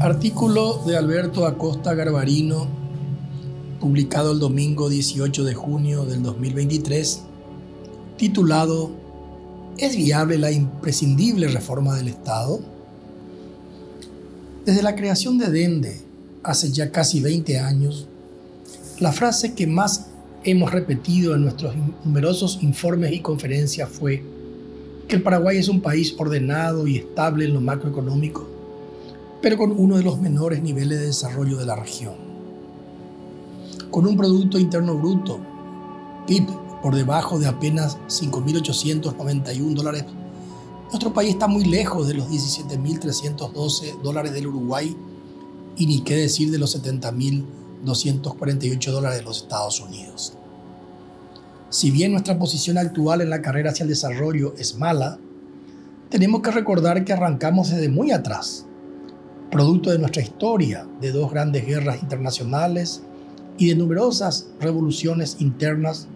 Artículo de Alberto Acosta Garbarino, publicado el domingo 18 de junio del 2023, titulado ¿Es viable la imprescindible reforma del Estado? Desde la creación de Dende, hace ya casi 20 años, la frase que más hemos repetido en nuestros numerosos informes y conferencias fue que el Paraguay es un país ordenado y estable en lo macroeconómico, pero con uno de los menores niveles de desarrollo de la región. Con un Producto Interno Bruto, PIB, por debajo de apenas 5.891 dólares, nuestro país está muy lejos de los 17.312 dólares del Uruguay y ni qué decir de los 70.248 dólares de los Estados Unidos. Si bien nuestra posición actual en la carrera hacia el desarrollo es mala, tenemos que recordar que arrancamos desde muy atrás, producto de nuestra historia, de dos grandes guerras internacionales y de numerosas revoluciones internas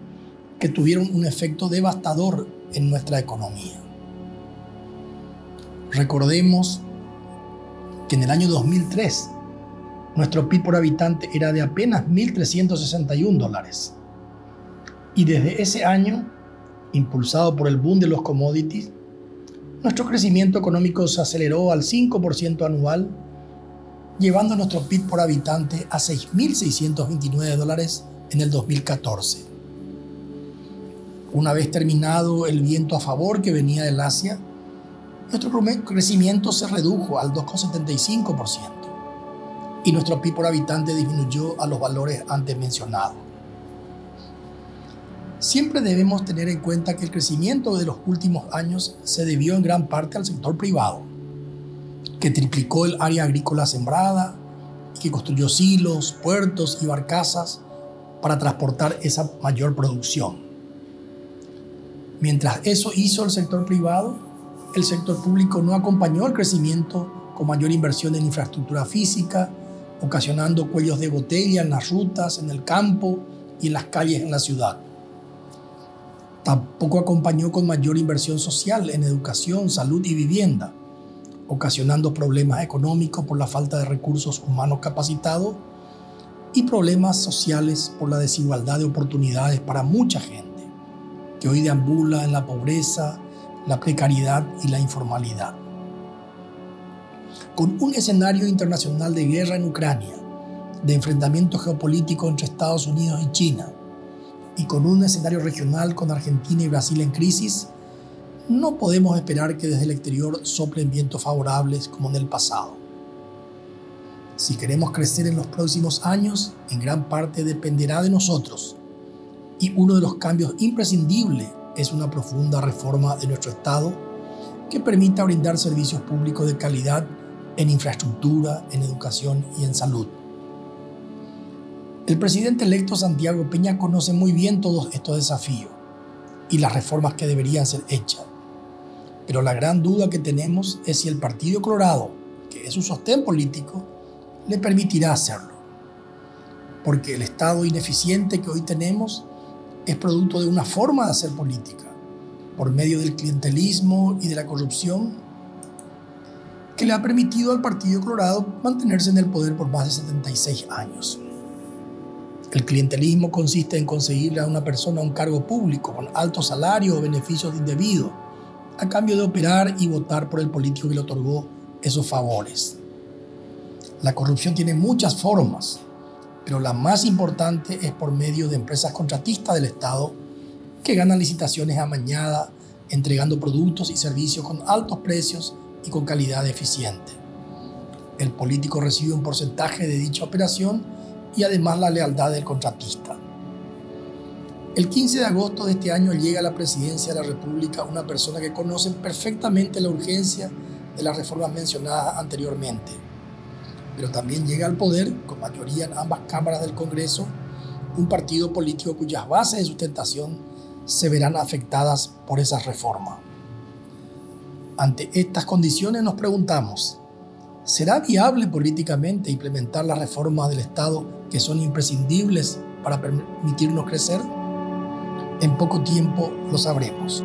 que tuvieron un efecto devastador en nuestra economía. Recordemos que en el año 2003 nuestro PIB por habitante era de apenas 1.361 dólares. Y desde ese año, impulsado por el boom de los commodities, nuestro crecimiento económico se aceleró al 5% anual, llevando nuestro PIB por habitante a 6.629 dólares en el 2014. Una vez terminado el viento a favor que venía del Asia, nuestro crecimiento se redujo al 2,75% y nuestro PIB por habitante disminuyó a los valores antes mencionados. Siempre debemos tener en cuenta que el crecimiento de los últimos años se debió en gran parte al sector privado, que triplicó el área agrícola sembrada y que construyó silos, puertos y barcazas para transportar esa mayor producción. Mientras eso hizo el sector privado, el sector público no acompañó el crecimiento con mayor inversión en infraestructura física, ocasionando cuellos de botella en las rutas, en el campo y en las calles en la ciudad. Tampoco acompañó con mayor inversión social en educación, salud y vivienda, ocasionando problemas económicos por la falta de recursos humanos capacitados y problemas sociales por la desigualdad de oportunidades para mucha gente, que hoy deambula en la pobreza, la precariedad y la informalidad. Con un escenario internacional de guerra en Ucrania, de enfrentamiento geopolítico entre Estados Unidos y China, y con un escenario regional con Argentina y Brasil en crisis, no podemos esperar que desde el exterior soplen vientos favorables como en el pasado. Si queremos crecer en los próximos años, en gran parte dependerá de nosotros. Y uno de los cambios imprescindibles es una profunda reforma de nuestro Estado que permita brindar servicios públicos de calidad en infraestructura, en educación y en salud. El presidente electo Santiago Peña conoce muy bien todos estos desafíos y las reformas que deberían ser hechas. Pero la gran duda que tenemos es si el Partido Colorado, que es su sostén político, le permitirá hacerlo. Porque el Estado ineficiente que hoy tenemos es producto de una forma de hacer política, por medio del clientelismo y de la corrupción que le ha permitido al Partido Colorado mantenerse en el poder por más de 76 años. El clientelismo consiste en conseguirle a una persona un cargo público con alto salario o beneficios indebidos, a cambio de operar y votar por el político que le otorgó esos favores. La corrupción tiene muchas formas, pero la más importante es por medio de empresas contratistas del Estado que ganan licitaciones amañadas, entregando productos y servicios con altos precios y con calidad eficiente. El político recibe un porcentaje de dicha operación y además la lealtad del contratista. El 15 de agosto de este año llega a la presidencia de la República una persona que conoce perfectamente la urgencia de las reformas mencionadas anteriormente, pero también llega al poder, con mayoría en ambas cámaras del Congreso, un partido político cuyas bases de sustentación se verán afectadas por esas reformas. Ante estas condiciones nos preguntamos, ¿será viable políticamente implementar las reformas del Estado que son imprescindibles para permitirnos crecer? En poco tiempo lo sabremos.